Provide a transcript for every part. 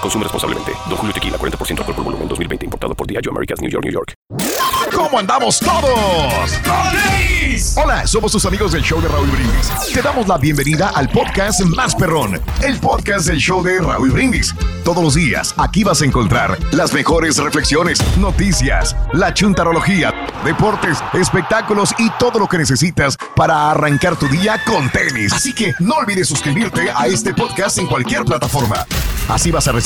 Consume responsablemente. Don Julio Tequila, 40% alcohol por volumen, 2020. Importado por Diageo Americas, New York, New York. ¿Cómo andamos todos? Hola, somos tus amigos del show de Raúl Brindis. Te damos la bienvenida al podcast Más Perrón, el podcast del show de Raúl Brindis. Todos los días aquí vas a encontrar las mejores reflexiones, noticias, la chuntarología, deportes, espectáculos y todo lo que necesitas para arrancar tu día con tenis. Así que no olvides suscribirte a este podcast en cualquier plataforma. Así vas a recibir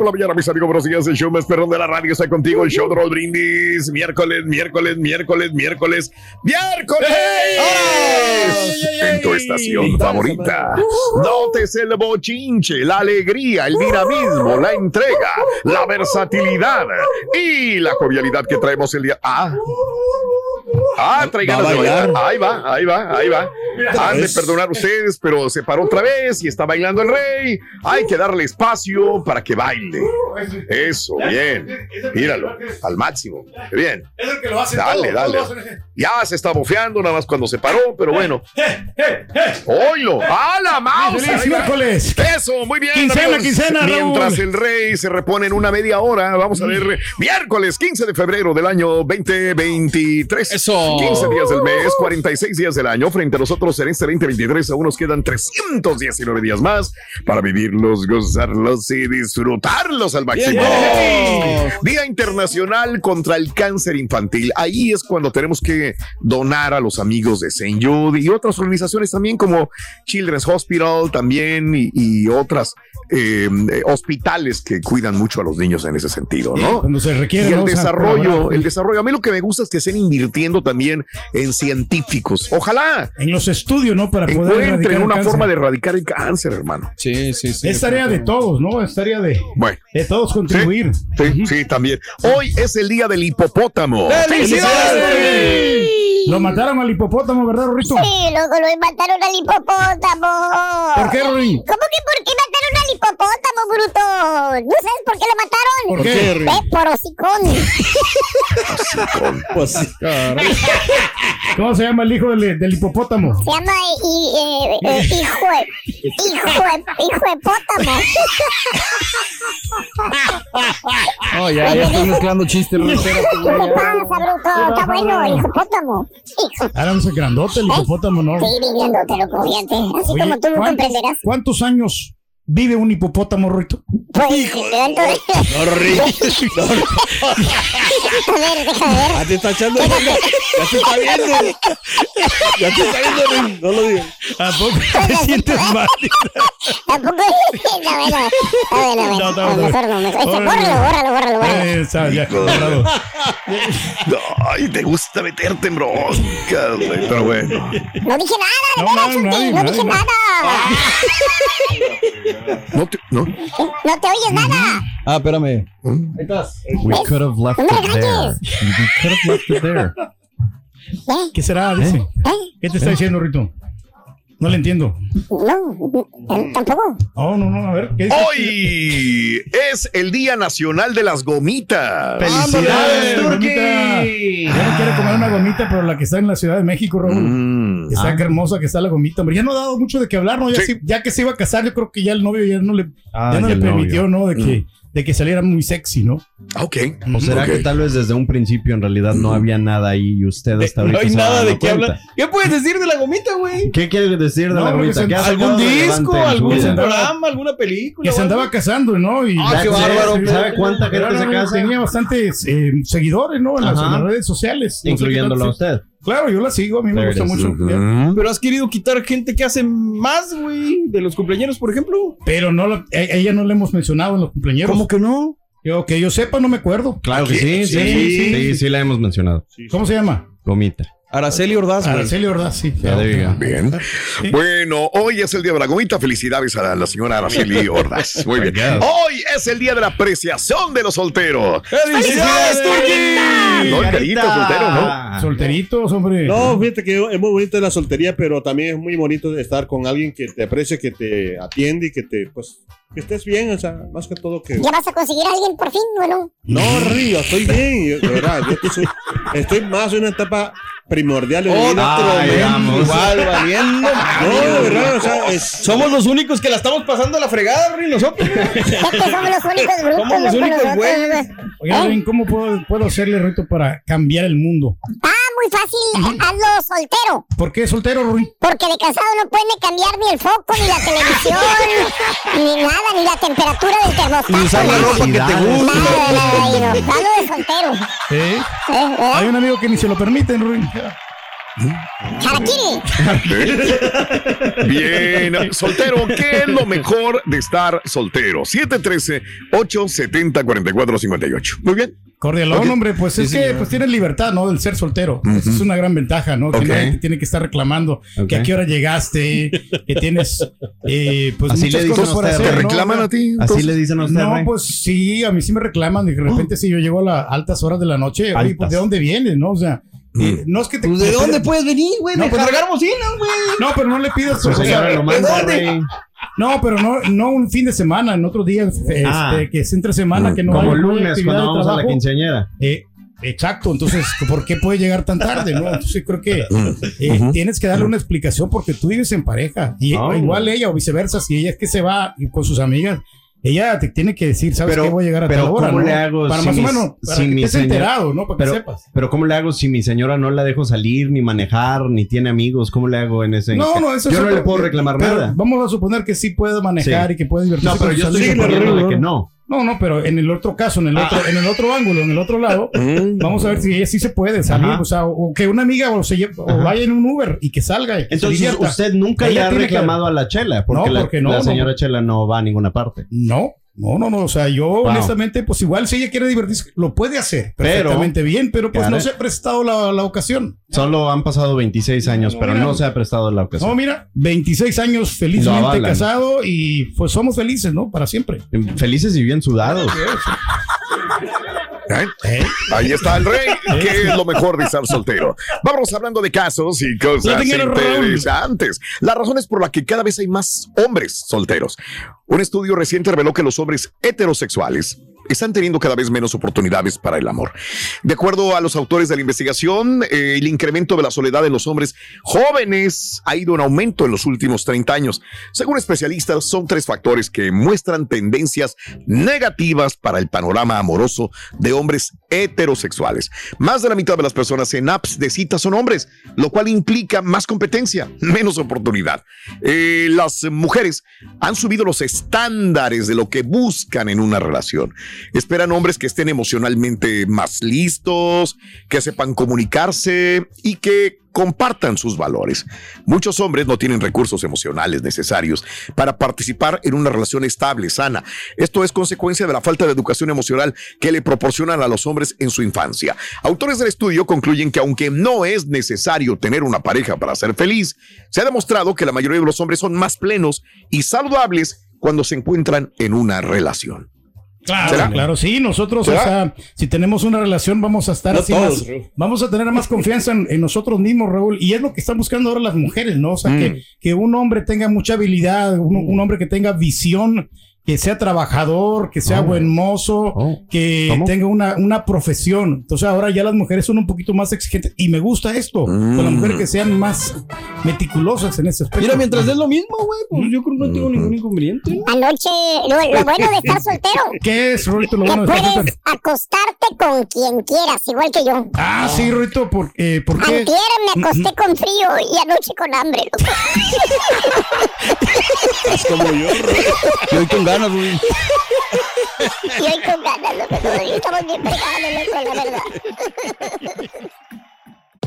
Por la mañana, mis amigos. Buenos días. El show más perrón de la radio está contigo. El show de Raúl Brindis. Miércoles, miércoles, miércoles, miércoles, miércoles. En tu estación favorita. Notes el bochinche, la alegría, el dinamismo, la entrega, la versatilidad y la jovialidad que traemos el día. Ah. Ah, trae ganas de bailar. Ahí va, ahí va, ahí va. Han de perdonar ustedes, pero se paró otra vez y está bailando el rey. Hay que darle espacio para que baile. Eso, bien. Míralo, al máximo. Bien. Es el que lo hace Dale, dale. Ya se está bofeando nada más cuando se paró, pero bueno. ¡Oilo! ¡A la mouse! ¡Feliz Ahí va. miércoles! Eso, muy bien. Quincena, quincena. Mientras el rey se repone en una media hora, vamos a ver miércoles 15 de febrero del año 2023. Eso. 15 días del mes, 46 días del año. Frente a nosotros en este 2023 aún nos quedan 319 días más para vivirlos, gozarlos y disfrutarlos al máximo. Bien. Día Internacional contra el Cáncer Infantil. Ahí es cuando tenemos que donar a los amigos de St. Jude y otras organizaciones también como Children's Hospital también y, y otras eh, eh, hospitales que cuidan mucho a los niños en ese sentido, ¿no? Cuando se requiere. Y el a desarrollo, colaborar. el desarrollo. A mí lo que me gusta es que estén invirtiendo también en científicos. Ojalá En los estudios, ¿no? Para poder encuentren una cáncer. forma de erradicar el cáncer, hermano. Sí, sí, sí. Es tarea de todos, ¿no? Es tarea de, Bueno. de todos contribuir. Sí, sí, también. Hoy es el día del hipopótamo. ¡Felicidades! Lo mataron al hipopótamo, ¿verdad, Rorrito? Sí, luego lo mataron al hipopótamo. ¿Por qué, Rory? ¿Cómo que por qué mataron al hipopótamo, bruto? ¿No sabes por qué lo mataron? ¿Por qué, Rory? Ve por hocicón. Pues sí. ¿Cómo se llama el hijo del, del hipopótamo? Se llama y, eh, eh, hijo de, hijo de, hijo de pótamo. No, ya, ya estoy mezclando chistes, ¿Qué te pasa, bruto? Está bueno, el hipopótamo. Hijo. No sé grandote el hipopótamo, ¿no? Sí, viviéndote, loco, fíjate. Así Oye, como tú ¿cuántos- comprenderás. ¿Cuántos años vive un hipopótamo, Rorrito? Pues, entonces... No, Rory. No. A ver, déjame ver. Ya te está echando. Ya te está viendo. Ya te está viendo. No lo digas. ¿A poco te sientes mal? Tampoco. No, bueno. A ver, a ver. No, no, no. Mejor no, mejor. Bórralo, bórralo, bórralo, bórralo. Eh. Ay, te gusta meterte en broncas, güey. Pero bueno. No dije nada, de No, veras, nadie, no nadie, dije nadie. Nada. No te, no. No te oyes nada. Ah, espérame. Ahí estás. We could have left it there. We could have left it there. ¿Eh? ¿Qué será? Dice. ¿Eh? ¿Qué te está diciendo, Rito? No le entiendo. No, eh, tampoco. Oh, no, no, a ver. ¿qué dice? Hoy es el Día Nacional de las Gomitas. ¡Felicidades, ¡Ándale, gomita! Yo no quiero comer una gomita, pero la que está en la Ciudad de México, Raúl. Mm. Está qué hermosa que está la gomita, hombre. Ya no ha dado mucho de qué hablar, ¿no? Ya, Sí. si- ya que se iba a casar, yo creo que ya el novio ya no le, Ah, ya no ya le novio. permitió, ¿no? De que de que saliera muy sexy, ¿no? Ok. ¿O será que tal vez desde un principio en realidad no había nada ahí y usted hasta No ahorita hay se va nada de qué hablar. ¿Qué puedes decir de la gomita, güey? ¿Qué quiere decir de No, la gomita? se- ¿Qué ha ¿Algún disco? ¿Algún programa? ¿Alguna película? Que se andaba casando, ¿no? Y Ah, qué bárbaro. ¿Sabe cuánta gente se casa? Tenía bastantes eh, seguidores, ¿no? En las, Ajá. en las redes sociales. No Incluyéndolo a usted. Claro, yo la sigo, a mí me gusta mucho. Pero has querido quitar gente que hace más, güey, de los cumpleaños, por ejemplo. Pero no, lo- a a ella no le hemos mencionado en los cumpleaños. ¿Cómo que no? Yo, que yo sepa, no me acuerdo. Claro que ¿Quién? sí, sí, sí, sí, sí, la hemos mencionado. ¿Cómo se llama? Gomita. Araceli Ordaz, güey. Araceli Ordaz, sí. Ya te diga. Bien. Bueno, hoy es el día de la gomita. Felicidades a la señora Araceli Ordaz. Muy bien. Hoy es el día de la apreciación de los solteros. ¡Felicidades, Turki! No, carito soltero, ¿no? Solteritos, hombre. No, fíjate que es muy bonita la soltería, pero también es muy bonito estar con alguien que te aprecia, que te atiende y que te, pues, que estés bien, o sea, más que todo que... ¿Ya vas a conseguir a alguien por fin o no? No, Río, estoy bien, yo- de verdad, yo estoy, estoy más en una etapa primordial vida. Ay, vamos. Igual, valiendo. No, de verdad, o sea, es- Somos los únicos que la estamos pasando a la fregada, Ri, nosotros. Somos los únicos ¿cómo puedo, puedo hacerle reto para cambiar el mundo? Ah, muy fácil, hazlo soltero. ¿Por qué soltero, Ruin? Porque de casado no puede cambiar ni el foco, ni la televisión, ni nada, ni la temperatura del termostato. Y usar la nada. ropa que te gusta. Nada, nada, no. Hazlo de soltero. ¿Eh? ¿Eh? Hay un amigo que ni se lo permiten. Harakiri. Bien, soltero, ¿qué es lo mejor de estar soltero? 713-870-4458. Muy bien. Cordialón, hombre, pues es que pues tienes libertad, ¿no? Del ser soltero. Esa es una gran ventaja, ¿no? Que Ok. nadie te tiene que estar reclamando que a qué hora llegaste, que tienes eh, pues Así muchas le cosas dicen a por usted, hacer. ¿Te ¿no? reclaman a ti? Así le dicen a usted, No, Rey. pues sí, a mí sí me reclaman. Y de repente, si yo llego a las altas horas de la noche, oye, pues. ¿de dónde vienes, no? O sea, eh, no es que te. Pues, ¿De dónde puedes venir, güey? No, de pues, cargar bocina, güey. No, pero no le pidas. Su o sea, señora lo manda, dónde? Rey. no, pero no, no un fin de semana, en otros días, este, Ah. que es entre semana, que no Como hay lunes cuando vamos a la quinceañera. Eh, exacto, entonces, ¿por qué puede llegar tan tarde? No? Entonces creo que eh, tienes que darle una explicación porque tú vives en pareja y Oh. igual ella o viceversa, si ella es que se va con sus amigas, ella te tiene que decir, ¿sabes Pero- qué? Voy a llegar a pero tal hora, ¿cómo ¿no? le hago Para si más o menos, para si que mi estés señora- enterado, ¿no? Para Pero, que sepas. pero ¿cómo le hago si mi señora no la dejo salir, ni manejar, ni tiene amigos? ¿Cómo le hago en ese? No, no, eso Yo es no otro- le puedo reclamar pero nada. Vamos a suponer que sí puede manejar Sí. y que puede divertirse. No, pero yo estoy suponiendo de que no. No, no, pero en el otro caso, en el otro, en el otro ángulo, en el otro lado, vamos a ver si ella sí se puede salir, Ajá. o sea, o que una amiga o, se lleve- o vaya en un Uber y que salga. y que Entonces, usted nunca Ella le ha que- reclamado a la Chela, porque, No, la- porque no, la, no. señora Chela no va a ninguna parte. No, no, no, no, o sea, yo honestamente, pues igual si ella quiere divertirse, lo puede hacer Pero- perfectamente bien, pero pues Claro. no se ha prestado la, la ocasión. Solo han pasado 26 años, pero mira. no se ha prestado la ocasión. No, mira, 26 años felizmente casado y pues somos felices, ¿no? Para siempre. Felices y bien sudados. ¿Eh? Ahí está el rey, que es lo mejor de estar soltero. Vamos hablando de casos y cosas interesantes. Las razones por las que cada vez hay más hombres solteros. Un estudio reciente reveló que los hombres heterosexuales están teniendo cada vez menos oportunidades para el amor. De acuerdo a los autores de la investigación, eh, el incremento de la soledad de los hombres jóvenes ha ido en aumento en los últimos 30 años. Según especialistas, son tres factores que muestran tendencias negativas para el panorama amoroso de hombres heterosexuales. Más de la mitad de las personas en apps de citas son hombres, lo cual implica más competencia, menos oportunidad. Eh, las mujeres han subido los estándares de lo que buscan en una relación. Esperan hombres que estén emocionalmente más listos, que sepan comunicarse y que compartan sus valores. Muchos hombres no tienen recursos emocionales necesarios para participar en una relación estable, sana. Esto es consecuencia de la falta de educación emocional que le proporcionan a los hombres en su infancia. Autores del estudio concluyen que aunque no es necesario tener una pareja para ser feliz, se ha demostrado que la mayoría de los hombres son más plenos y saludables cuando se encuentran en una relación. Claro, ¿Será? claro, sí, nosotros, ¿Será? o sea, si tenemos una relación, vamos a estar No así todos, más- Raúl. vamos a tener más confianza en, en nosotros mismos, Raúl, y es lo que están buscando ahora las mujeres, ¿no? O sea, Mm. que, que un hombre tenga mucha habilidad, un, un hombre que tenga visión, que sea trabajador, que sea Oh. buen mozo, Oh. que ¿Cómo? tenga una, una profesión. Entonces ahora ya las mujeres son un poquito más exigentes y me gusta esto, con las mujeres que sean más meticulosas en ese aspecto. Mira, mientras es lo mismo, güey, pues yo creo que no tengo ningún inconveniente. Anoche, lo, lo bueno de estar soltero, ¿Qué es, Rorito, lo bueno de estar puedes soltero? acostarte con quien quieras, igual que yo. Ah, sí, Rorito, ¿por, eh, ¿por qué? Antier me acosté con frío y anoche con hambre. Es como yo, Yo con ganas, güey. Y hoy con ganas. Todavía Estamos bien pegados, loco, la verdad.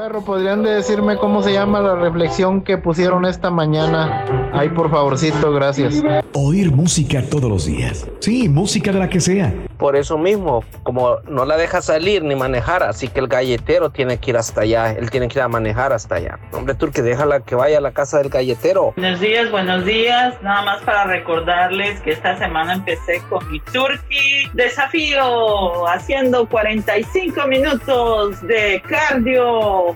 Perro, ¿podrían decirme cómo se llama la reflexión que pusieron esta mañana? Ay, por favorcito, gracias. Oír música todos los días. Sí, música de la que sea. Por eso mismo, como no la deja salir ni manejar, así que el galletero tiene que ir hasta allá. Él tiene que ir a manejar hasta allá. Hombre, tú que déjala que vaya a la casa del galletero. Buenos días, buenos días. Nada más para recordarles que esta semana empecé con mi Turkey desafío, haciendo 45 minutos de cardio.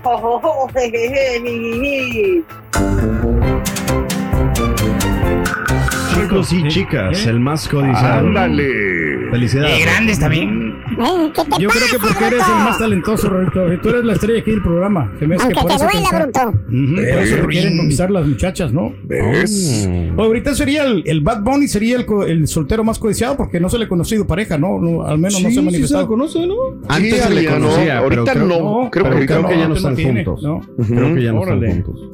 Chicos y chicas, el más codiciado. Ándale. Felicidades. Qué grande está bien. Yo creo que porque eres el más talentoso, Rorito. Tú eres la estrella aquí del programa. Se me hace que Aunque por te eso duela, quizá- bruto. Ujú, por eso te quieren conquistar las muchachas, ¿no? ¿Ves? Oh. Ahorita sería el, el Bad Bunny, sería el, el soltero más codiciado porque no se le ha conocido pareja, ¿no? No, al menos no se ha manifestado. conoce, ¿no? Antes Sí, se le no, conocía, ahorita creo, no, creo pero que creo que ya no, están tiene, juntos. ¿no? Creo que ya no Órale. están juntos.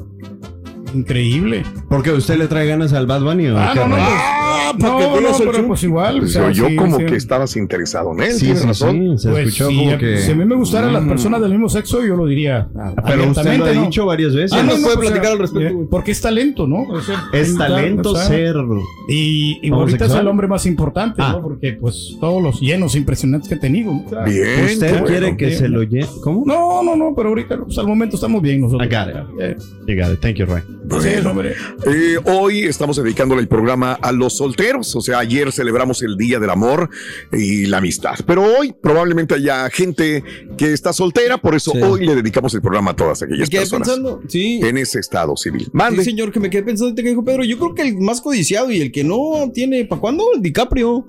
Increíble. ¿Por qué usted le trae ganas al Bad Bunny o Ah, no, no, pues, Ah, no, que no, el pero pues igual. o sea, yo sí, como sí. que estabas interesado en él, Sí, tienes sí, razón. sí, se Pues, escuchó si, como que... si a mí me gustaran las Mm. personas del mismo sexo, yo lo diría. ah, Pero usted lo ha ¿no? dicho varias veces. Ah, no, nos no, puede pues, platicar al respecto, eh, güey. Porque es talento, ¿no? O sea, Es talento ser... Y, y ahorita es el hombre más importante, Ah. ¿no? Porque pues todos los llenos impresionantes que he tenido. ¿no? Bien. ¿Usted quiere que se lo llene? ¿Cómo? No, no, no, pero ahorita pues, al momento estamos bien nosotros. I got it. Eh, You got it. Thank you, Ray. Pues, hombre. Eh, hoy estamos dedicándole el programa a los solteros, o sea, ayer celebramos el Día del Amor y la Amistad, pero hoy probablemente haya gente que está soltera, por eso Sí. hoy le dedicamos el programa a todas Me aquellas quedé personas pensando, sí. en ese estado civil. Mande. Sí, señor, que me quedé pensando que dijo Pedro. Yo creo que el más codiciado y el que no tiene, ¿para cuándo? El DiCaprio.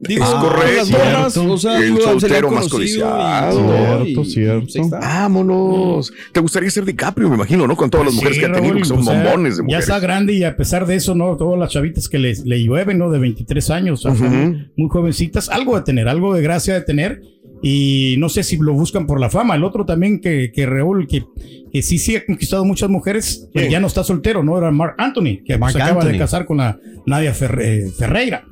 Digo, Es con correcto. Las morras, o sea, El soltero más codiciado. y- Cierto, y- cierto. Vámonos. ¿Te gustaría ser DiCaprio, me imagino, no? Con todas las Pues mujeres sí, que ha tenido, que son bombones de Ya mujeres. está grande y a pesar de eso, ¿no? Todas las chavitas que le, le llueven, ¿no? De 23 años, muy jovencitas, algo de tener, algo de gracia de tener. Y no sé si lo buscan por la fama. El otro también que, que Raúl, que, que sí, sí ha conquistado muchas mujeres, Sí. ya no está soltero, ¿no? Era Mark Anthony, que se acaba Anthony. de casar con la Nadia Ferre- Ferreira.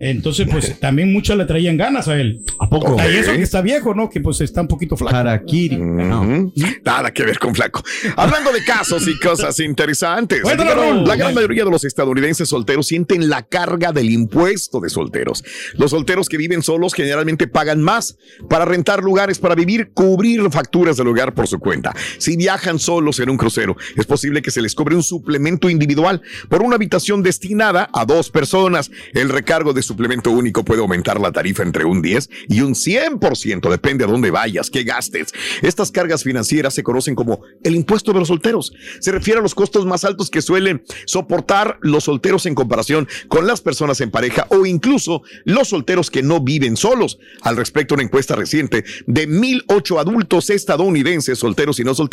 Entonces, pues también muchas le traían ganas a él. ¿A poco? Y eso que está viejo, ¿no? Que pues está un poquito flaco. Harakiri. No. Ujú. Nada que ver con flaco. Hablando de casos y cosas interesantes. Raúl. La gran mayoría de los estadounidenses solteros sienten la carga del impuesto de solteros. Los solteros que viven solos generalmente pagan más para rentar lugares para vivir, cubrir facturas del hogar por su cuenta. Si viajan solos en un crucero, es posible que se les cobre un suplemento individual por una habitación destinada a dos personas. El recargo de suplemento único puede aumentar la tarifa entre un 10 y un 100%, depende a dónde vayas, qué gastes. Estas cargas financieras se conocen como el impuesto de los solteros. Se refiere a los costos más altos que suelen soportar los solteros en comparación con las personas en pareja o incluso los solteros que no viven solos. Al respecto, una encuesta reciente de 1008 adultos estadounidenses, solteros y no solteros,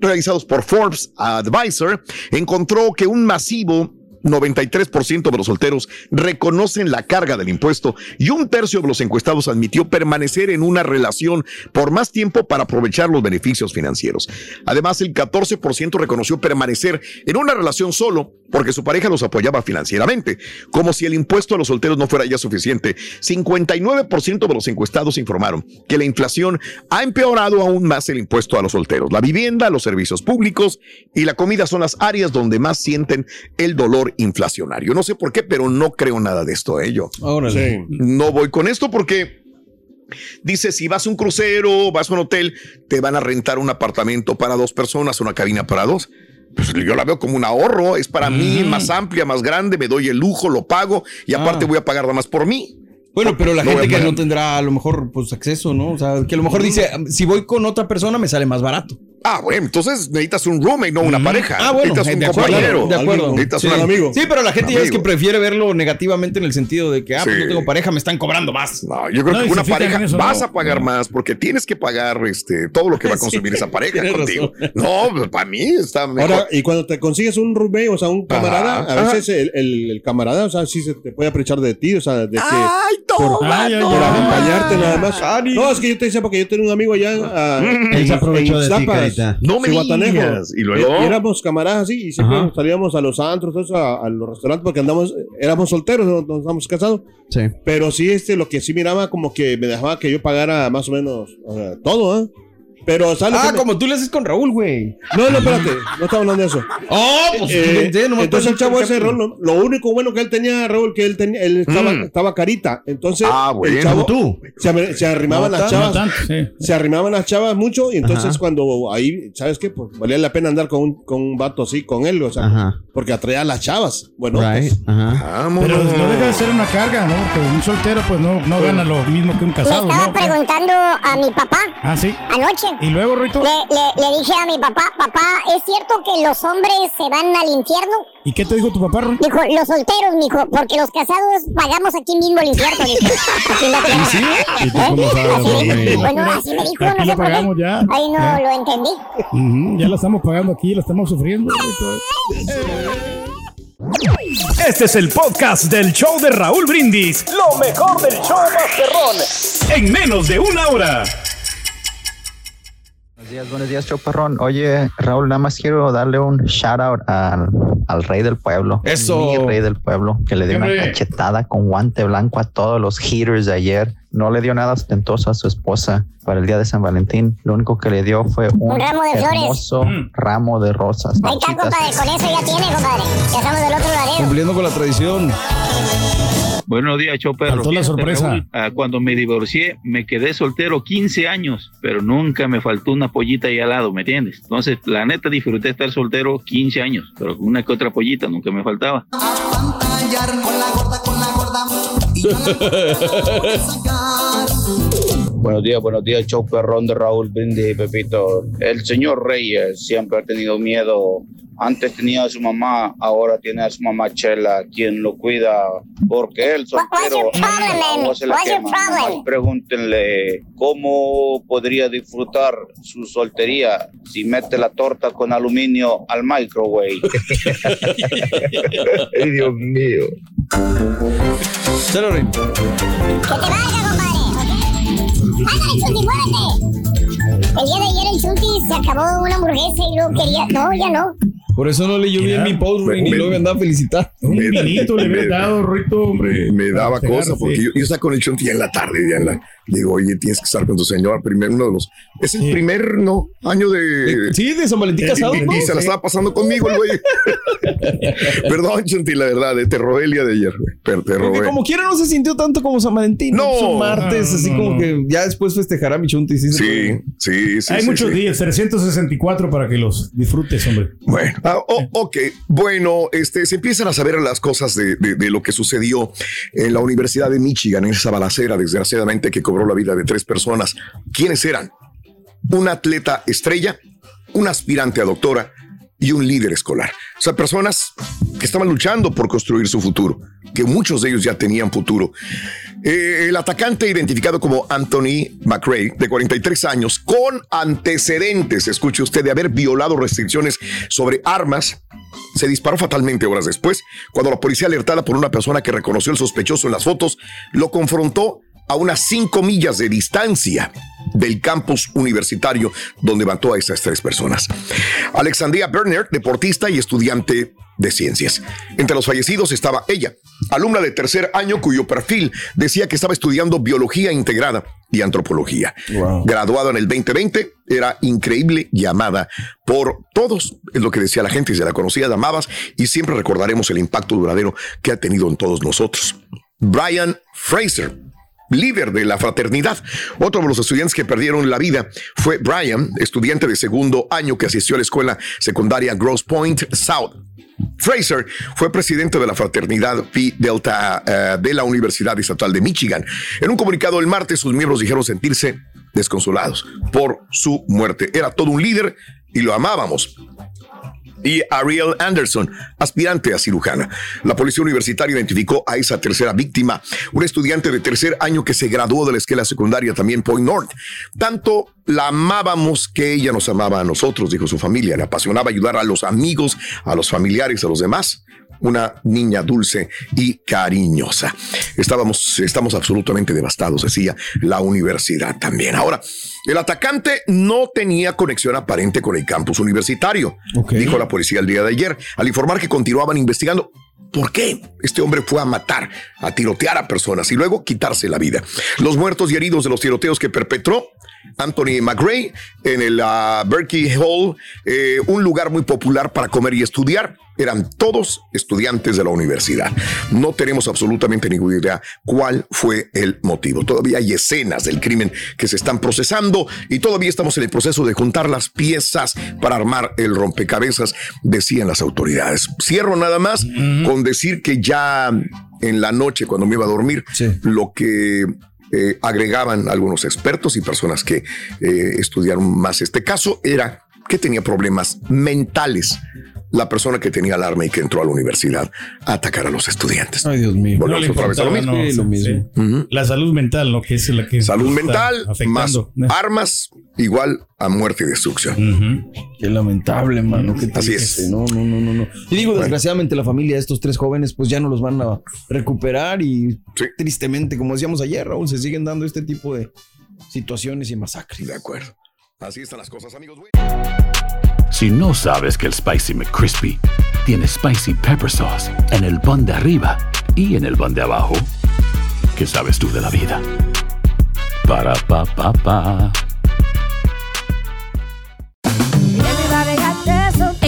realizados por Forbes Advisor, encontró que un masivo 93% de los solteros reconocen la carga del impuesto y un tercio de los encuestados admitió permanecer en una relación por más tiempo para aprovechar los beneficios financieros. Además, el 14% reconoció permanecer en una relación solo porque su pareja los apoyaba financieramente, como si el impuesto a los solteros no fuera ya suficiente. 59% de los encuestados informaron que la inflación ha empeorado aún más el impuesto a los solteros. La vivienda, los servicios públicos y la comida son las áreas donde más sienten el dolor inflacionario. No sé por qué, pero no creo nada de esto, ¿eh? Yo. Órale. No voy con esto porque dice, si vas a un crucero, vas a un hotel, te van a rentar un apartamento para dos personas, una cabina para dos. Pues yo la veo como un ahorro, es para mí más amplia, más grande, me doy el lujo, lo pago y aparte Ah. voy a pagar nada más por mí. Bueno, pero la No gente que no tendrá a lo mejor pues acceso, ¿no? O sea, que a lo mejor dice, si voy con otra persona me sale más barato. Ah, bueno, entonces necesitas un roommate, no una pareja. Ah, bueno, necesitas un de acuerdo, compañero. de acuerdo. Necesitas Sí. un amigo. Sí, pero la gente ya es que prefiere verlo negativamente en el sentido de que, ah, pues Sí. no tengo pareja, me están cobrando más. No, yo creo que una pareja vas a pagar más porque tienes que pagar este todo lo que va a consumir esa pareja contigo. No, pues, para mí está mejor. Ahora, y cuando te consigues un roommate, o sea, un camarada, Ajá, a veces el, el- el camarada, o sea, sí se te puede aprovechar de ti, o sea, de que. ¡Ay, por, toma, por acompañarte nada más. No, es que yo te decía porque yo tenía un amigo allá. ah, en- Él se aprovechó de ti, No me digas. ¿Y luego? Y éramos camaradas así, y siempre Ajá. salíamos a los antros, eso, a, a los restaurantes, porque andamos, éramos solteros, no no estábamos casados. Sí. Pero sí, este, lo que sí miraba como que me dejaba que yo pagara más o menos o sea, todo, ¿ah? Pero, ¿sabes Ah, me- como tú le haces con Raúl, güey. No, no, espérate, no estaba hablando de eso. Oh, pues Eh, no entonces el chavo ese, Raúl, lo, lo único bueno que él tenía, Raúl, que él tenía, él estaba, Mm. estaba carita. Entonces, Ah, bueno. el chavo, Tú. Se, se arrimaban No las no chavas. tanto, sí. Se arrimaban las chavas mucho y entonces Ajá. cuando ahí, ¿sabes qué? Pues valía la pena andar con un, con un vato así, con él, o sea, Ajá. porque atraía a las chavas. Bueno, Right, pues, ajá. Pero no deja de ser una carga, ¿no? Porque un soltero pues no, no gana lo mismo que un Le casado, estaba ¿no? preguntando a mi papá Ah, sí. anoche. Y luego, Rito, Le, le- le dije a mi papá, papá, ¿es cierto que los hombres se van al infierno? ¿y qué te dijo tu papá, Ron? Dijo, los solteros, mijo, porque los casados pagamos aquí mismo el infierno. dijo. Aquí en la tierra. sí? ¿Y tú ¿Eh? cómo sabes, Así? Bueno, así me dijo, Aquí no lo sé por qué. pagamos ya. Ahí no Ya. lo entendí. Ya la estamos pagando aquí, la estamos sufriendo. Rito. Este es el podcast del show de Raúl Brindis. Lo mejor del show Masterrón. En menos de una hora. Buenos días, buenos días, Choparrón. Oye, Raúl, nada más quiero darle un shout out al, al rey del pueblo. Eso. Mi rey del pueblo, que le dio una cachetada con guante blanco a todos los haters de ayer. No le dio nada ostentoso a su esposa para el día de San Valentín. Lo único que le dio fue un, Un ramo de flores. hermoso Mm. ramo de rosas. Ahí está, compadre, con eso ya tiene, compadre. Ya estamos del otro lado. Cumpliendo con la tradición. Buenos días, show perro. Faltó la sorpresa. Raúl, ah, cuando me divorcié, me quedé soltero 15 años, pero nunca me faltó una pollita ahí al lado, ¿me entiendes? Entonces, la neta, disfruté estar soltero 15 años, pero una que otra pollita nunca me faltaba. Buenos días, buenos días, show perrón de Raúl Brindis y Pepito. El señor Reyes siempre ha tenido miedo. Antes tenía a su mamá, ahora tiene a su mamá Chela, quien lo cuida, porque él soltero your problem, man? no se la What's your quema. problem? Nomás Pregúntenle cómo podría disfrutar su soltería si mete la torta con aluminio al microwave. Ay, Dios mío. Que te valga, compadre. Ándale, muévete. El día de ayer el Chunti se acabó una hamburguesa y luego quería. No, ya no. Por eso no leyó bien mi post, me- luego me andaba a felicitar. Un Me- vinito le había me- dado, Rito, hombre. Me daba Para cosa pegarse. porque yo, yo estaba con el Chunti ya en la tarde, ya en la, digo, oye, tienes que estar con tu señor, primero uno de los, es el primer, no, año de, Sí, de San Valentín y- casado, y, ¿no? y se la estaba pasando conmigo el güey. Perdón, Chunti, la verdad, eh, te robé el día de ayer, pero te Porque robé. como quiera no se sintió tanto como San Valentín. No. No. Son martes, No, así no, como no. que ya después festejará mi chunti. Sí, Sí, sí, sí. Hay sí, muchos sí. días, 364 para que los disfrutes, hombre. Bueno, ah, ok, bueno, este, se empiezan a saber las cosas de, de- de lo que sucedió en la Universidad de Michigan, en esa balacera, desgraciadamente, que cobró la vida de tres personas. ¿Quiénes eran? Un atleta estrella, un aspirante a doctora y un líder escolar. O sea, personas que estaban luchando por construir su futuro, que muchos de ellos ya tenían futuro. Eh, el atacante identificado como Anthony McRae, de 43 años, con antecedentes, escuche usted, de haber violado restricciones sobre armas, se disparó fatalmente horas después, cuando la policía alertada por una persona que reconoció al sospechoso en las fotos, lo confrontó a unas 5 millas de distancia del campus universitario donde mató a esas tres personas. Alexandria Berner, deportista y estudiante de ciencias. Entre los fallecidos estaba ella, alumna de tercer año cuyo perfil decía que estaba estudiando biología integrada y antropología. Graduada en el 2020, era increíble y amada por todos, es lo que decía la gente, se la conocía, la amabas y siempre recordaremos el impacto duradero que ha tenido en todos nosotros. Brian Fraser, líder de la fraternidad. Otro de los estudiantes que perdieron la vida fue Brian, estudiante de segundo año que asistió a la escuela secundaria Gross Point South. Fraser fue presidente de la fraternidad Pi Delta eh, de la Universidad Estatal de Michigan. En un comunicado el martes, sus miembros dijeron sentirse desconsolados por su muerte. Era todo un líder y lo amábamos y Ariel Anderson, aspirante a cirujana. La policía universitaria identificó a esa tercera víctima, un estudiante de tercer año que se graduó de la escuela secundaria también Point North. Tanto la amábamos que ella nos amaba a nosotros, dijo su familia. Le apasionaba ayudar a los amigos, a los familiares, a los demás una niña dulce y cariñosa. Estábamos, estamos absolutamente devastados, decía la universidad también. Ahora, el atacante no tenía conexión aparente con el campus universitario, dijo la policía el día de ayer, al informar que continuaban investigando. ¿Por qué este hombre fue a matar, a tirotear a personas y luego quitarse la vida? Los muertos y heridos de los tiroteos que perpetró Anthony McRae en el uh, Berkey Hall, eh, un lugar muy popular para comer y estudiar. Eran todos estudiantes de la universidad. No tenemos absolutamente ninguna idea cuál fue el motivo. Todavía hay escenas del crimen que se están procesando y todavía estamos en el proceso de juntar las piezas para armar el rompecabezas, decían las autoridades. Cierro nada más con decir que ya en la noche, cuando me iba a dormir, lo que eh, agregaban algunos expertos y personas que eh, estudiaron más este caso era que tenía problemas mentales la persona que tenía el arma y que entró a la universidad a atacar a los estudiantes. Ay, Dios mío. Volvemos No otra vez a lo mismo. no, sí, sí. La salud mental, lo que es la que Salud mental más afectando. armas igual a muerte y destrucción. Qué lamentable, mano. Qué Así es. No, no, no, no, no. Y digo, desgraciadamente, la familia de estos tres jóvenes, pues ya no los van a recuperar y tristemente, como decíamos ayer, Raúl, se siguen dando este tipo de situaciones y masacres. De acuerdo. Así están las cosas, amigos. Si no sabes que el Spicy McCrispy tiene Spicy Pepper Sauce en el pan de arriba y en el pan de abajo, ¿qué sabes tú de la vida? Para, pa, pa, pa.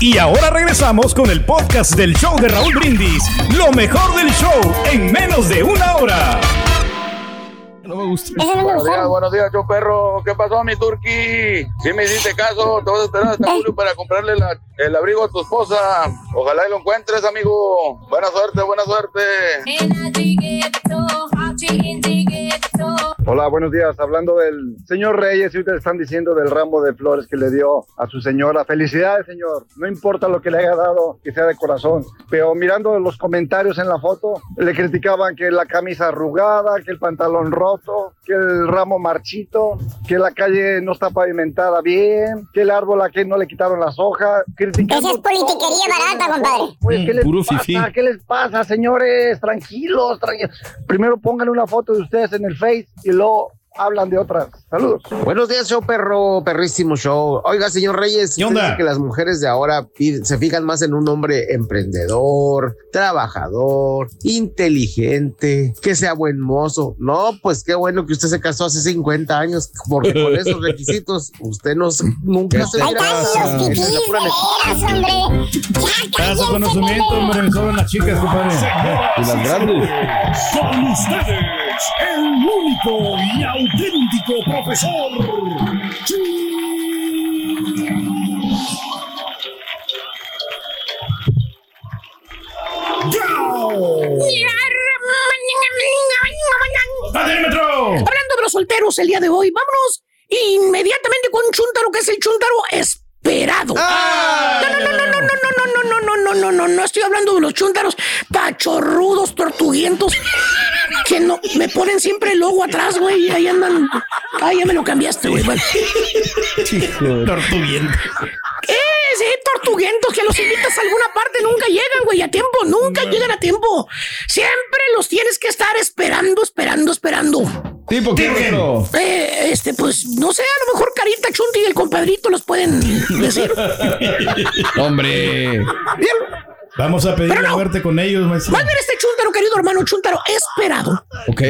Y ahora regresamos con el podcast del show de Raúl Brindis. Lo mejor del show en menos de una hora. No me gusta. Buenos días, buenos días, yo perro. ¿Qué pasó, mi turqui? Si me hiciste caso, te vas a esperar hasta julio para comprarle la- el abrigo a tu esposa. Ojalá y lo encuentres, amigo. Buena suerte, buena suerte. Hola, buenos días. Hablando del señor Reyes, y ustedes están diciendo del ramo de flores que le dio a su señora. Felicidades, señor. No importa lo que le haya dado, que sea de corazón. Pero mirando los comentarios en la foto, le criticaban que la camisa arrugada, que el pantalón roto, que el ramo marchito, que la calle no está pavimentada bien, que el árbol a que no le quitaron las hojas. Criticando Esa es politiquería barata, compadre. Oye, ¿qué les Puro pasa? fifí. ¿Qué les pasa, señores? Tranquilos, tranquilos. Primero pónganle una foto de ustedes en el Face y luego hablan de otras. Saludos. Buenos días, show perro, perrísimo show. Oiga, señor Reyes, ¿Qué onda? dice que las mujeres de ahora se fijan más en un hombre emprendedor, trabajador, inteligente, que sea buen mozo. No, pues qué bueno que usted se casó hace 50 años, porque con esos requisitos usted no nunca se están los fifís, de veras, hombre. Ya Caso conocimiento, hombre, me sobran las chicas, compadre. Y las grandes. Con ustedes, el único y auténtico profesor. Hablando de los solteros el día de hoy, vámonos inmediatamente con un chuntaro que es el chuntaro esperado. No, no, no, no, no, no, no, estoy hablando de los chúntaros pachorrudos, tortuguientos, que no me ponen siempre el logo atrás, güey, y ahí andan. Ay, ya me lo cambiaste, güey. Bueno. Tortuguiento. ¿Qué? Sí, tortuguentos que los invitas a alguna parte nunca llegan, güey, a tiempo, nunca llegan a tiempo. Siempre los tienes que estar esperando, esperando, esperando. ¿Tipo qué? Eh, este, pues, no sé, a lo mejor Carita, Chunti y el compadrito los pueden decir. Hombre. Vamos a pedir la muerte con ellos, maestro. Más bien este chuntaro, querido hermano chuntaro, esperado. Ok.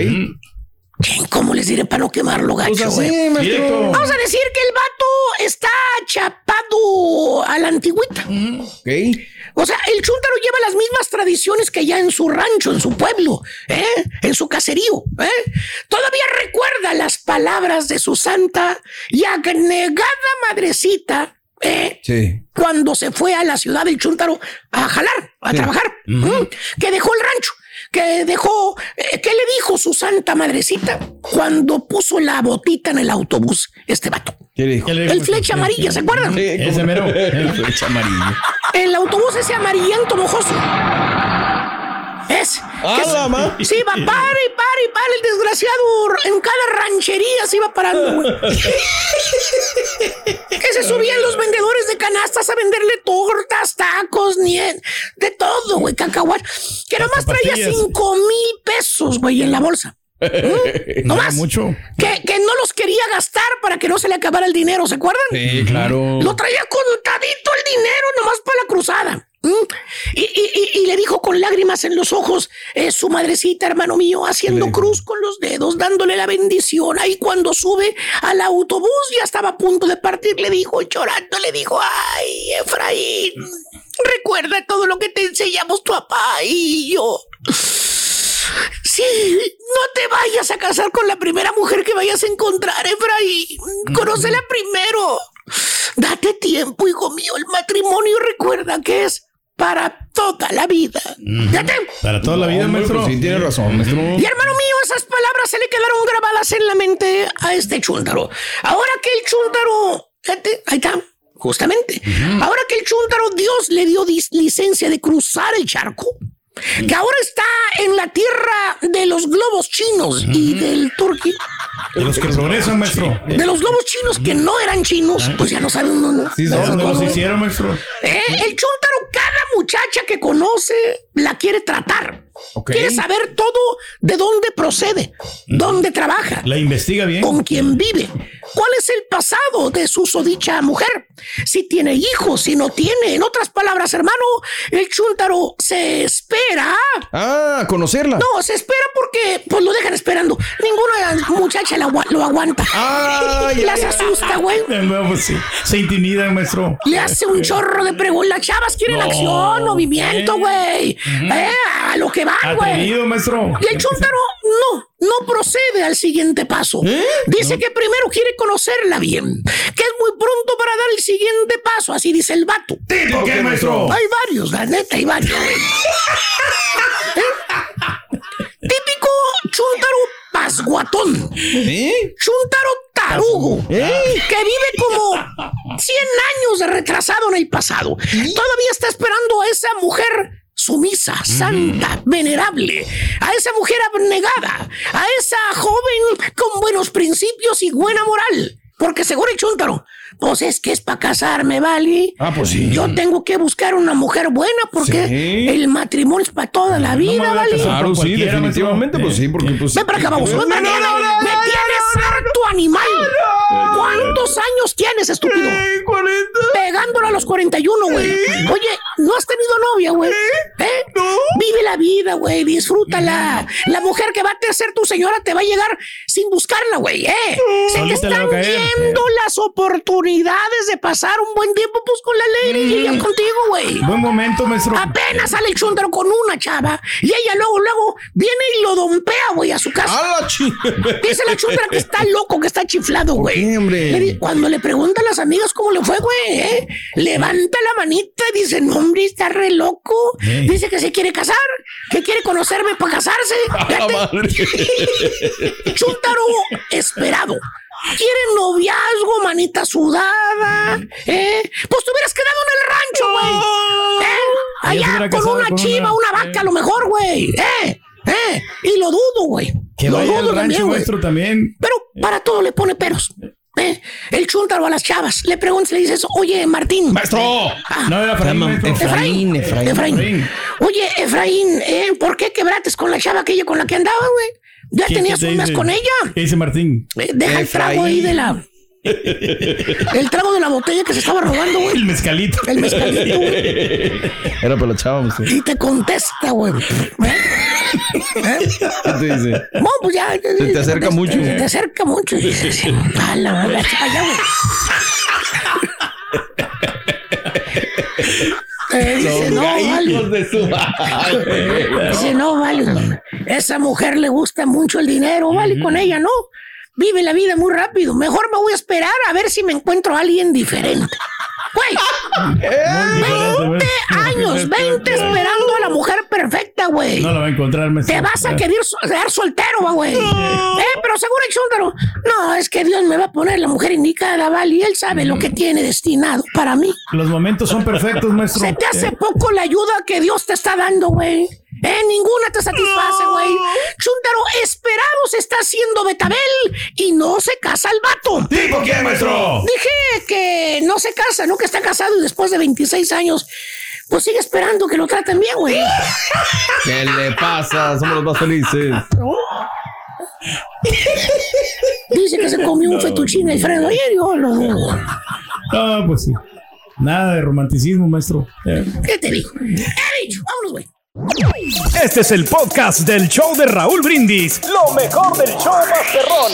¿Cómo les diré para no quemarlo, gacho, Pues así. Vamos a decir que el vato está chapado a la antigüita. Ok. O sea, el chúntaro lleva las mismas tradiciones que ya en su rancho, en su pueblo, ¿eh? en su caserío. ¿eh? Todavía recuerda las palabras de su santa y abnegada madrecita. ¿eh? Sí. Cuando se fue a la ciudad del chúntaro a jalar, a Sí. trabajar, ¿m? que dejó el rancho, que dejó, eh, ¿qué le dijo su santa madrecita cuando puso la botita en el autobús este vato? ¿Qué dijo? El flecha amarilla, ¿se acuerdan? Ese mero. El flecha amarilla. El autobús ese amarillento mojoso. Es. ¡Ah, que la ma! se- Sí, va, para y para y para el desgraciado en cada ranchería se iba parando, güey. que se subían los vendedores de canastas a venderle tortas, tacos, nie, de todo, güey, cacahuat. Que nomás traía cinco mil pesos, güey, en la bolsa. No más. mucho. Que, que no los quería gastar para que no se le acabara el dinero, ¿se acuerdan? Sí, claro. Lo traía contadito el dinero nomás para la cruzada. Y, y- y- y le dijo con lágrimas en los ojos, eh, su madrecita, hermano mío, haciendo cruz con los dedos, dándole la bendición. Ahí cuando sube al autobús, ya estaba a punto de partir, le dijo, llorando, le dijo, ay, Efraín, recuerda todo lo que te enseñamos tu papá y yo. Sí, no te vayas a casar con la primera mujer que vayas a encontrar, Efraín. Conócela primero. Date tiempo, hijo mío. El matrimonio recuerda que es para toda la vida. Date. Para toda la vida, Hombre, maestro. pues sí, tiene razón, maestro. Y hermano mío, esas palabras se le quedaron grabadas en la mente a este chúntaro. Ahora que el chúntaro, fíjate, ahí está, justamente. Ahora que el chúntaro Dios le dio dis- licencia de cruzar el charco, que ahora está en la tierra de los globos chinos y del turqui. De los que progresan, maestro. De los globos chinos que no eran chinos, pues ya no saben uno, ¿no? Sí, ¿de dónde los hicieron, maestro? Eh, El chúntaro, cada muchacha que conoce la quiere tratar. Quiere saber todo de dónde procede, dónde trabaja, La investiga bien. con quién vive, cuál es el pasado de su sodicha mujer, si tiene hijos, si no tiene. En otras palabras, hermano, el chúntaro se espera. Ah, conocerla. No, se espera porque pues lo dejan esperando. Ninguna muchacha lo, agua- lo aguanta. Ay, Las ay, asusta, güey. No, pues sí. Se intimidan, maestro. Le hace un chorro de preguntas. Las chavas quieren No. acción, movimiento, güey. Eh, a lo que van, güey. Maestro. Y el chúntaro no, no procede al siguiente paso. ¿Eh? Dice que primero quiere conocerla bien, que es muy pronto para dar el siguiente paso, así dice el vato. ¿Tipo qué, maestro? Hay varios, la neta, hay varios. ¿Eh? Típico chúntaro pasguatón. ¿Eh? Chúntaro tarugo. ¿Eh? Que vive como 100 años de retrasado en el pasado. Todavía está esperando a esa mujer sumisa, santa, venerable, a esa mujer abnegada, a esa joven con buenos principios y buena moral. Porque según el chúntaro, pues es que es para casarme, ¿vale? Ah, pues sí. Yo tengo que buscar una mujer buena porque Sí. el matrimonio es para toda la vida, me voy a ¿vale? Claro, sí, definitivamente, pues sí, porque pues. Ven para acá, vamos. ¡Me tienes harto, animal! ¿Cuántos años tienes, estúpido? 40. Pegándolo a los 41, güey. Oye, ¿no has tenido novia, güey? ¿Eh? No. Vive la vida, güey. Disfrútala. La mujer que va a ser tu señora te va a llegar sin buscarla, güey, ¿eh? Se te están viendo las oportunidades de pasar un buen tiempo, pues, con la lady y ella contigo, güey. Buen momento, maestro. Apenas sale el chúndaro con una chava y ella luego, luego viene y lo dompea, güey, a su casa. Dice la chúndara que está loco, que está chiflado, güey. Cuando le pregunta a las amigas cómo le fue, güey, ¿eh? levanta la manita y dice, no, hombre, está re loco. Dice que se quiere casar, que quiere conocerme para casarse. Fíjate. Chúntaro esperado. Quiere noviazgo, manita sudada, ¿eh? Pues te hubieras quedado en el rancho, güey. ¿Eh? Allá con una con chiva, una- una vaca, a lo mejor, güey. ¿Eh? ¿Eh? Y lo dudo, güey. Que Lo vaya al dudo rancho también, güey. maestro también. Pero para todo le pone peros. ¿eh? El chúntaro a las chavas. Le preguntas, le dices, oye, Martín. Maestro. Ah, No era Efraín, maestro. Efraín, Efraín, Efraín. Oye, Efraín, ¿eh? ¿por qué quebrates con la chava aquella con la que andaba, güey? Ya ¿Qué- tenías te un mes dice? con ella. ¿Qué dice Martín? Eh, Deja el trago ahí de la. El trago de la botella que se estaba robando, güey. El mezcalito. El mezcalito, güey. Era para la chava, maestro. Y te contesta, güey. ¿Eh? ¿Eh? ¿Qué te dice? No, pues ya. Se te acerca mucho. Se te acerca mucho. Y dices, a la madre, allá, güey. Eh, dice, no, vale. de su madre. Dice, no, vale. Esa mujer le gusta mucho el dinero, vale, con ella no. Vive la vida muy rápido. Mejor me voy a esperar a ver si me encuentro a alguien diferente. Güey, 20 años, 20 esperando a la mujer perfecta, güey. No lo va a encontrar, maestro. Te vas a querer, quedar soltero, va, güey. Eh, pero seguro el chúndaro. No, es que Dios me va a poner la mujer indicada, vale, y él sabe lo que tiene destinado para mí. Los momentos son perfectos, maestro. Se te hace Eh, poco la ayuda que Dios te está dando, güey. Eh, ninguna te satisface, güey. Chúndaro esperado se está haciendo Betabel y no se casa el vato. ¿Tipo qué, maestro? Dije que no se casa, no que está casado y después de 26 años, pues sigue esperando que lo traten bien, güey. ¿Qué le pasa? Somos los más felices. Dice que se comió un fettuccine Alfredo ayer y yo lo dudo. Ah, pues sí. Nada de romanticismo, maestro. ¿Qué te digo? He dicho, vámonos, güey. Este es el podcast del show de Raúl Brindis. Lo mejor del show Masterrón.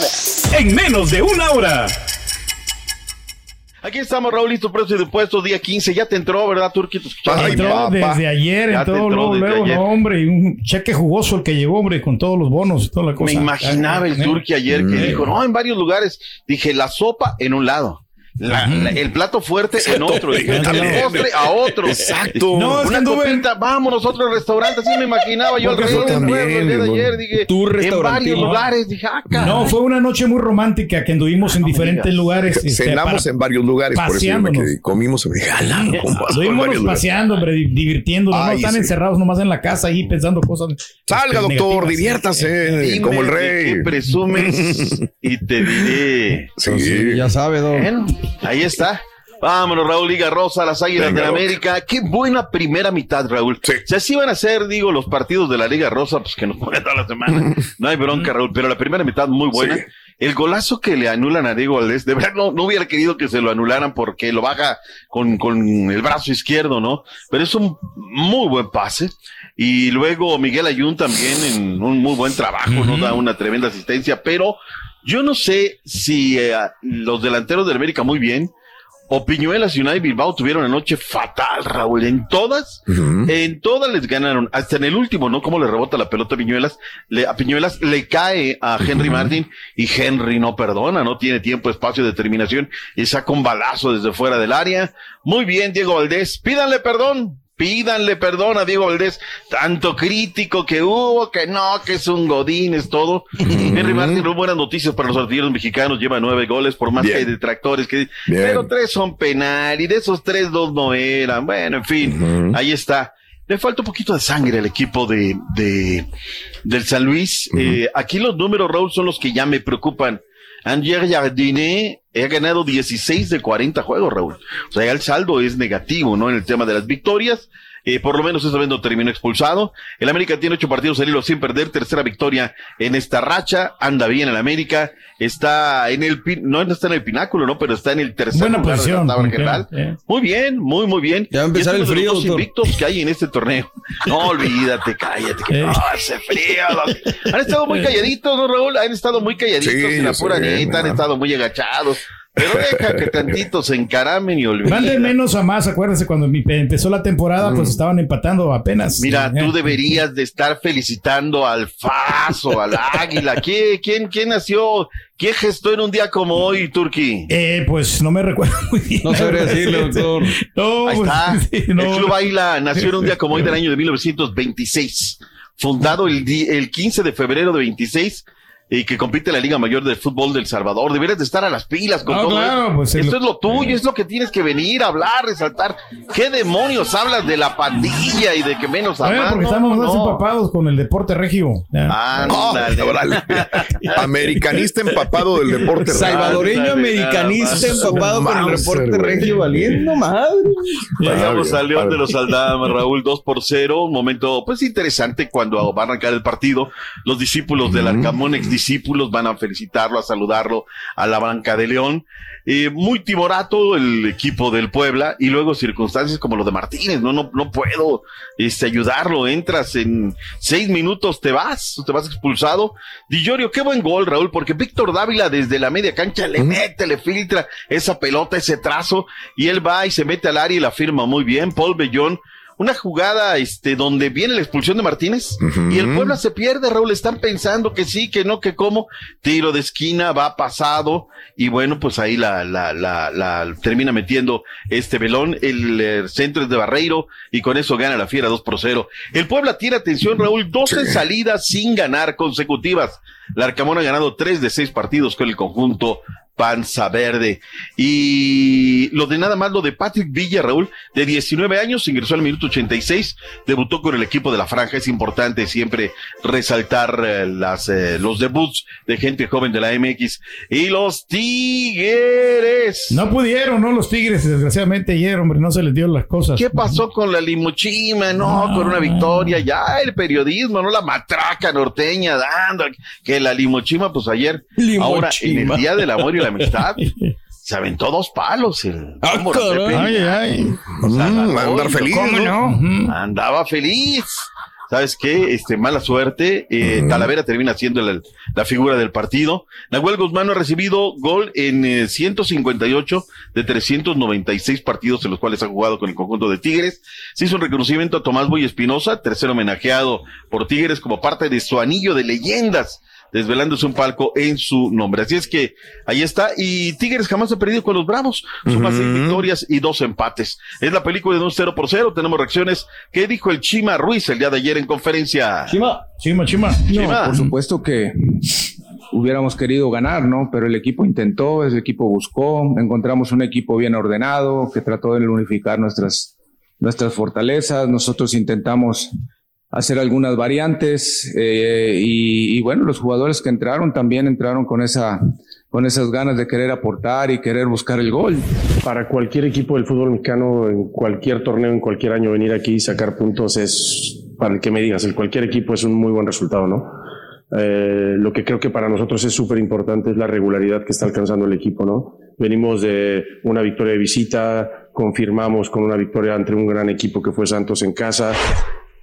En menos de una hora. Aquí estamos, Raúl, listo, precio de impuestos, día 15. Ya te entró, ¿verdad, Turki? Te escuchaba. entró desde ayer, Ya te entró entró luego, desde luego, ayer. no, hombre, y un cheque jugoso el que llevó, hombre, con todos los bonos y toda la cosa. Me imaginaba el Turki ayer que eh. dijo, no, en varios lugares. Dije, la sopa en un lado. La- la- el plato fuerte en otro, dije, el También. postre a otro. Exacto. No, es que Una copita, vámonos a otro restaurante, así me imaginaba yo Porque alrededor día de también, ayer, dije, Tu en varios lugares, dije, ah, caray. No, fue una noche muy romántica que anduvimos en diferentes lugares. este, Cenamos para- en varios lugares, por eso paseándonos. quedé. Comimos en Estuvimos paseando, hombre, di- divirtiéndonos. no están sí. encerrados nomás en la casa ahí pensando cosas. Salga, este, doctor, negativas. diviértase, Dime como el rey. presumes y te diré. Sí. Sí, ya sabe, Doc. Ahí está. Vámonos, Raúl Liga Rosa, las Águilas Venga, de Doc. América. Qué buena primera mitad, Raúl. Sí. Si así van a ser, digo, los partidos de la Liga Rosa, pues que nos ponen toda la semana. No hay bronca, Raúl, pero la primera mitad muy buena. Sí. El golazo que le anulan a Diego Valdés, de verdad no, no hubiera querido que se lo anularan porque lo baja con, con el brazo izquierdo, ¿no? Pero es un muy buen pase. Y luego Miguel Ayun también en un muy buen trabajo, ¿no? Da una tremenda asistencia, pero yo no sé si eh, los delanteros del América muy bien, o Piñuelas y Unai Bilbao tuvieron una noche fatal, Raúl. En todas, en todas les ganaron. Hasta en el último, ¿no? Cómo le rebota la pelota a Piñuelas. Le, a Piñuelas le cae a Henry Martin y Henry no perdona, no tiene tiempo, espacio, determinación y saca un balazo desde fuera del área. Muy bien, Diego Valdés. Pídanle perdón. Pídanle perdón a Diego Valdés, tanto crítico que hubo, que no, que es un godín, es todo. Henry Martin, no buenas noticias para los artilleros mexicanos, lleva nueve goles, por más Bien. que hay detractores que pero tres son penal y de esos tres dos no eran. Bueno, en fin, ahí está. Le falta un poquito de sangre al equipo de, de del San Luis. Eh, aquí los números, Raúl, son los que ya me preocupan. Anger Jardine ha ganado 16 de 40 juegos, Raúl. O sea, ya el saldo es negativo, ¿no? En el tema de las victorias. Eh, por lo menos esta vez no terminó expulsado. El América tiene ocho partidos al hilo sin perder, tercera victoria en esta racha, anda bien el América, está en el, pin- no está en el pináculo, no, pero está en el tercer Buena lugar posición, de la tabla como general. quiera, eh. Muy bien, muy, muy bien. Ya va a empezar Y el frío, los invictos que hay en este torneo. No, olvídate, cállate, que Eh. no, hace frío. los- Han estado muy calladitos, ¿no, Raúl? Han estado muy calladitos Sí, en la pura neta, han estado muy agachados. Pero deja que tantitos se encaramen y olviden. Van de menos a más, acuérdense, cuando empezó la temporada, pues estaban empatando apenas. Mira, tú deberías de estar felicitando al Faso, al Águila. ¿Quién, quién, quién nació? ¿Quién gestó en un día como hoy, Turki? Eh, pues no me recuerdo muy bien. No sabría decirle, doctor. No, Ahí pues, está. sí, no. El Club Águila nació en un día como hoy del año de 1926. Fundado el, el 15 de febrero de 26 y que compite en la Liga Mayor del Fútbol del Salvador. Deberías de estar a las pilas con No, todo claro, esto. pues, esto es lo tuyo, es lo que tienes que venir a hablar, resaltar. ¿Qué demonios hablas de la pandilla y de que menos Bueno, amas? porque No, estamos más no. empapados con el deporte regio. Órale. Americanista empapado del deporte. Salvadoreño Ándale, americanista empapado con el güey. regio valiendo madre. Llegamos al León de los Aldama, Raúl, 2 por 0. Un momento, pues interesante cuando va a arrancar el partido. Los discípulos del Arcamón, ex discípulos, van a felicitarlo, a saludarlo a la banca de León. Eh, muy timorato el equipo del Puebla y luego circunstancias como lo de Martínez. No, no, no puedo este, ayudarlo. Entras en seis minutos, te vas, te vas expulsado. Di Llorio, qué buen gol, Raúl, porque Víctor Dávila desde la media cancha le mete, le filtra esa pelota, ese trazo, y él va y se mete al área y la firma muy bien. Paul Bellón, una jugada este, donde viene la expulsión de Martínez y el Puebla se pierde, Raúl. Están pensando que sí, que no, que cómo. Tiro de esquina, va pasado y bueno, pues ahí la, la, la, la termina metiendo este velón. El, centro es de Barreiro y con eso gana la fiera 2 por 0. El Puebla tiene atención, Raúl, 12 salidas sin ganar consecutivas. La Arcamón ha ganado 3 de 6 partidos con el conjunto Panza Verde. Y lo de nada más, lo de Patrick Villa, Raúl, de 19 años, ingresó al minuto 86, debutó con el equipo de la franja. Es importante siempre resaltar eh, las, eh, los debuts de gente joven de la MX. Y los Tigres. No pudieron, ¿no? Los Tigres, desgraciadamente ayer, hombre, no se les dio las cosas. ¿Qué pasó con la limuchima? No, con una victoria. Ya el periodismo, no la matraca norteña dando. Que la limuchima, pues ayer, ahora en el Día del Amor y la Amistad, se aventó dos palos. El, ¿Cómo no, caray. Pepe? Ay, ay. O sea, Mm, andar feliz, ¿Cómo ¿no? no? Andaba feliz. ¿Sabes qué? Este, mala suerte. Eh, Talavera termina siendo la, la figura del partido. Nahuel Guzmán no ha recibido gol en eh, 158 de 396 partidos en los cuales ha jugado con el conjunto de Tigres. Se hizo un reconocimiento a Tomás Boy Espinosa, tercer homenajeado por Tigres como parte de su anillo de leyendas desvelándose un palco en su nombre. Así es que ahí está. Y Tigres jamás ha perdido con los Bravos. Suma seis victorias y dos empates. Es la película de un 0 por 0. Tenemos reacciones. ¿Qué dijo el Chima Ruiz el día de ayer en conferencia? Chima, chima, chima. Chima. por supuesto que hubiéramos querido ganar, ¿no? Pero el equipo intentó, el equipo buscó, encontramos un equipo bien ordenado que trató de unificar nuestras, nuestras fortalezas. Nosotros intentamos hacer algunas variantes eh, y, bueno, los jugadores que entraron también entraron con esa con esas ganas de querer aportar y querer buscar el gol. Para cualquier equipo del fútbol mexicano, en cualquier torneo, en cualquier año, venir aquí y sacar puntos es, para el que me digas, el cualquier equipo es un muy buen resultado, ¿no? Eh, lo que creo que para nosotros es súper importante es la regularidad que está alcanzando el equipo, ¿no? Venimos de una victoria de visita, confirmamos con una victoria ante un gran equipo que fue Santos en casa.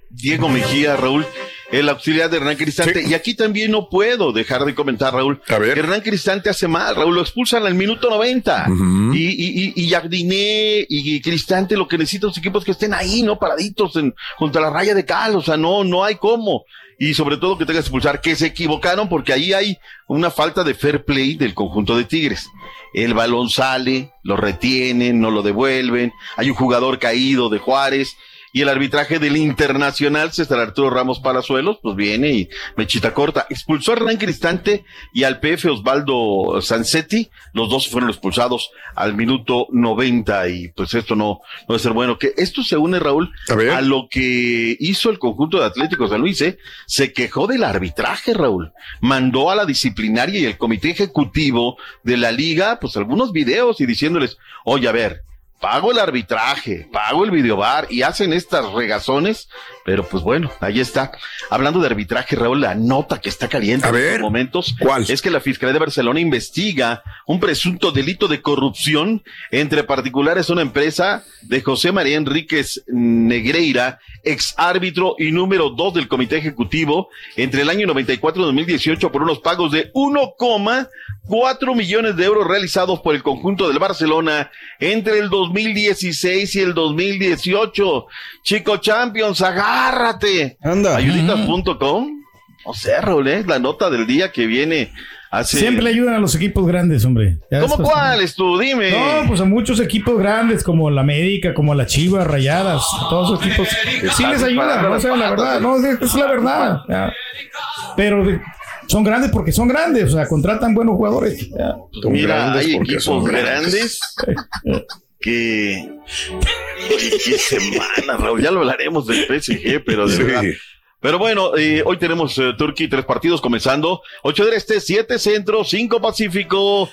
Diego Mejía, Raúl, el auxiliar de Hernán Cristante. Y aquí también no puedo dejar de comentar, Raúl, que Hernán Cristante hace mal, Raúl, lo expulsan al minuto 90. Y, y, y, y Jardiné y Cristante lo que necesitan los equipos que estén ahí, ¿no? Paraditos en, junto a la raya de cal, o sea, no, no hay cómo. Y sobre todo que tengas que expulsar, que se equivocaron porque ahí hay una falta de fair play del conjunto de Tigres. El balón sale, lo retienen, no lo devuelven, hay un jugador caído de Juárez, y el arbitraje del Internacional, César Arturo Ramos Palazuelos, pues viene y mechita corta. Expulsó a Hernán Cristante y al PF Osvaldo Sansetti. Los dos fueron expulsados al minuto 90 y pues esto no, no debe ser bueno. Que esto se une, Raúl, a, lo que hizo el conjunto de Atlético San Luis, ¿eh? Se quejó del arbitraje, Raúl. Mandó a la disciplinaria y el comité ejecutivo de la liga, pues algunos videos y diciéndoles, oye, a ver, pago el arbitraje, pago el videobar y hacen estas regazones, pero pues bueno, ahí está. Hablando de arbitraje, Raúl, la nota que está caliente en estos momentos es que la Fiscalía de Barcelona investiga un presunto delito de corrupción entre particulares una empresa de José María Enríquez Negreira, ex árbitro y número dos del Comité Ejecutivo, entre el año 94 y 2018 por unos pagos de 1,4 millones de euros realizados por el conjunto del Barcelona entre el 2016 y el 2018. Chico Champions, agárrate. Anda. Ayuditas.com. No sé, Raúl, es la nota del día que viene hace... Siempre le ayudan a los equipos grandes, hombre. Ya ¿Cómo cuáles tú? Dime. No, pues a muchos equipos grandes como la América, como la Chivas, Rayadas, todos esos equipos sí les ayudan, no sé, la verdad, no, es, es la verdad. ya. Pero son grandes porque son grandes, o sea, contratan buenos jugadores. ya. Mira, hay equipos grandes. Oye, qué semana, Raúl. Ya lo hablaremos del PSG, pero de Sí. verdad. Pero bueno, eh, hoy tenemos eh, Turquía, tres partidos comenzando. 8 del Este, 7 Centro, 5 Pacífico.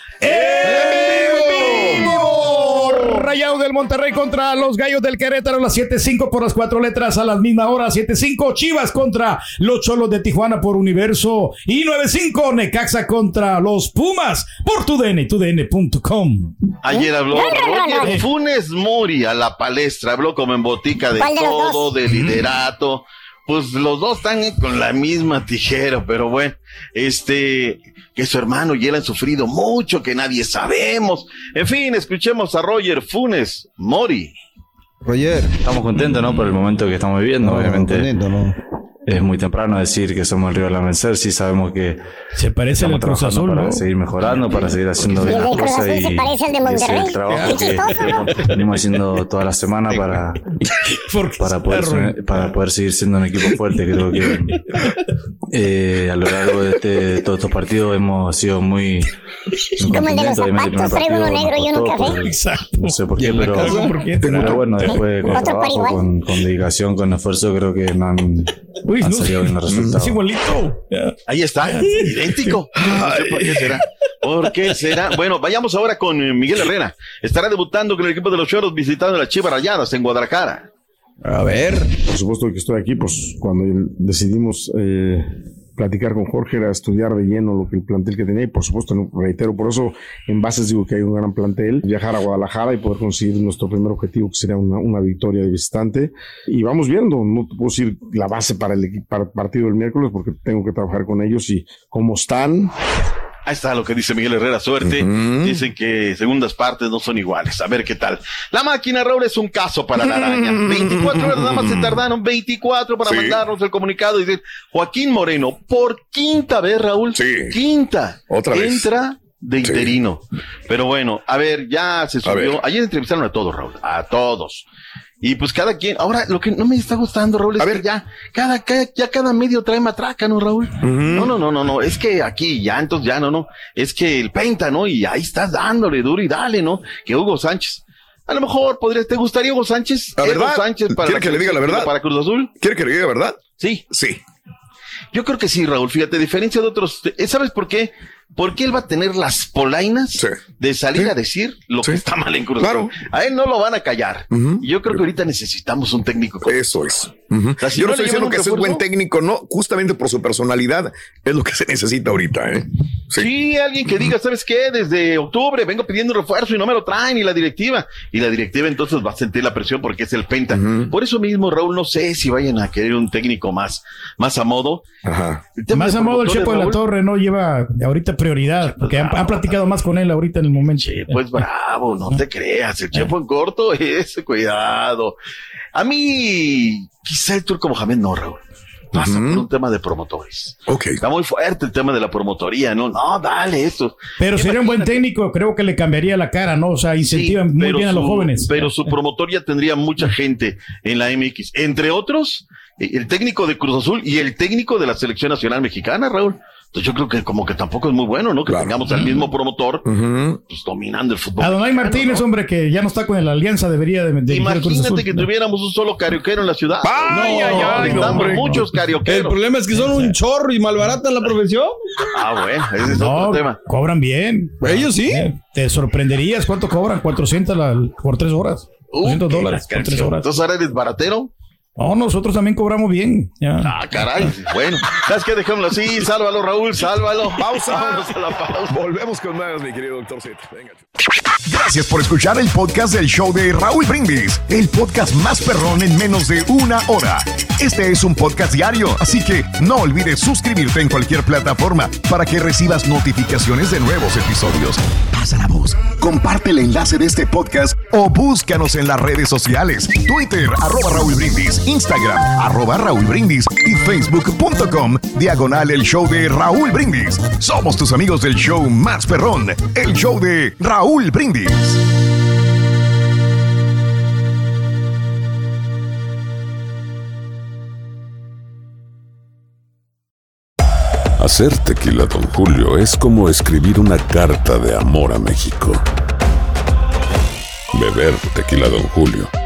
Rayados del Monterrey contra los Gallos del Querétaro, las 7-5 por las cuatro letras a la misma hora. 7-5 Chivas contra los Cholos de Tijuana por Universo. Y 9-5 Necaxa contra los Pumas por TUDN, tudn.com. Ayer habló. Roger Funes Mori a la palestra, habló como en botica de ¿Cuál de los todo, dos? Pues los dos están con la misma tijera, pero bueno, este, que su hermano y él han sufrido mucho, que nadie sabemos. En fin, escuchemos a Roger Funes Mori. Roger. Estamos contentos, ¿no? Por el momento que estamos viviendo. Obviamente. Es muy temprano decir que somos el rival a vencer. Sí sabemos que. Se parece al estamos Cruz trabajando Azul, para ¿no? seguir mejorando, para seguir haciendo Y bien el las cosas. Azul se y- parece al de y Monterrey. el trabajo que, venimos haciendo toda la semana para, para, poder, para poder seguir siendo un equipo fuerte. Creo que eh, a lo largo de, este, de todos estos partidos hemos sido muy Como el de los zapatos, traigo uno negro y uno café. por- No sé por qué, pero, casa, ¿por qué? pero bueno, después con trabajo, con, con dedicación, con esfuerzo, creo que no han, Han no, es igualito. Ahí está, idéntico. No sé por qué será. ¿Por qué será? Bueno, vayamos ahora con eh, Miguel Herrera. Estará debutando con el equipo de los Choros visitando las Chivas Rayadas en Guadalajara. A ver. Por supuesto que estoy aquí, pues cuando decidimos eh, platicar con Jorge era estudiar de lleno lo que el plantel que tenía y por supuesto, reitero, por eso en bases digo que hay un gran plantel, viajar a Guadalajara y poder conseguir nuestro primer objetivo que sería una, una victoria de visitante y vamos viendo, no puedo decir la base para el, para el partido del miércoles porque tengo que trabajar con ellos y cómo están. Ahí está lo que dice Miguel Herrera, suerte. Dicen que segundas partes no son iguales. A ver qué tal. La máquina, Raúl, es un caso para la araña. 24 horas nada más se tardaron, 24 para Sí. mandarnos el comunicado y decir, Joaquín Moreno, por quinta vez, Raúl. Quinta. Otra vez. Entra de interino. Pero bueno, a ver, ya se subió. Ayer entrevistaron a todos, Raúl, a todos. Y pues cada quien, ahora lo que no me está gustando, Raúl, es que ya, cada, cada- ya cada medio trae matraca, ¿no, Raúl? No, no, no, no, no, es que aquí ya, entonces ya, no, no, es que el Penta, ¿no? Y ahí estás dándole duro y dale, ¿no? Que Hugo Sánchez. A lo mejor podría, ¿te gustaría Hugo Sánchez? ¿La Hugo verdad? Sánchez para ¿Quiere que le diga la verdad? Para Cruz Azul. ¿Quiere que le diga la verdad? Sí. Sí. Yo creo que sí, Raúl. Fíjate, a diferencia de otros, ¿sabes por qué? Porque él va a tener las polainas de salir a decir lo que está mal en Cruz Azul. A él no lo van a callar. Y yo creo que ahorita necesitamos un técnico. Eso es. Ujú. sea, si Yo no, estoy diciendo un que sea refuerzo- buen técnico, no, justamente por su personalidad es lo que se necesita ahorita, ¿eh? Sí. alguien que diga, ¿sabes qué? Desde octubre vengo pidiendo un refuerzo y no me lo traen, y la directiva. Y la directiva entonces va a sentir la presión porque es el Penta. Por eso mismo, Raúl, no sé si vayan a querer un técnico más, más a modo. Tema Más a modo el Chepo de la Torre no lleva ahorita prioridad, porque han, han platicado más con él ahorita en el momento. Pues bravo, no te creas, el Chepo en corto es, cuidado. A mí, quizá el Turco Mohamed no, Raúl. Pasa por un tema de promotores. Está muy fuerte el tema de la promotoría, ¿no? No, dale eso. Pero sería un buen técnico, creo que le cambiaría la cara, ¿no? O sea, incentiva muy pero bien a los jóvenes. Pero su promotor ya tendría mucha gente en la MX. Entre otros, eh, el técnico de Cruz Azul y el técnico de la selección nacional mexicana, Raúl. Entonces yo creo que como que tampoco es muy bueno, ¿no? Que tengamos al mismo promotor, pues dominando el fútbol. Adonai mexicano, Martínez, hombre, que ya no está con la alianza, debería de, de Imagínate Azul. que tuviéramos un solo carioquero en la ciudad. No, hombre. muchos carioqueros. El problema es que son un chorro y malbaratan la profesión. Ah, bueno, ese es No, otro tema. cobran bien. Ellos sí. Eh, te sorprenderías cuánto cobran, 400 la- por tres horas. 400 dólares por tres horas. Entonces ahora eres baratero. No, nosotros también cobramos bien. Ya. Ah, caray. Bueno, ¿sabes qué? Dejémoslo así. Sálvalo, Raúl, sálvalo. Pausa. Vámonos a la pausa. Volvemos con más, mi querido doctor Z. Venga. Gracias por escuchar el podcast del show de Raúl Brindis, el podcast más perrón en menos de una hora. Este es un podcast diario, así que no olvides suscribirte en cualquier plataforma para que recibas notificaciones de nuevos episodios. Pasa la voz, comparte el enlace de este podcast o búscanos en las redes sociales, Twitter, arroba Raúl Brindis, Instagram, arroba Raúl Brindis y facebook.com, diagonal el show de Raúl Brindis. Somos tus amigos del show más perrón, el show de Raúl Brindis. Hacer tequila, Don Julio, es como escribir una carta de amor a México. Beber tequila, Don Julio,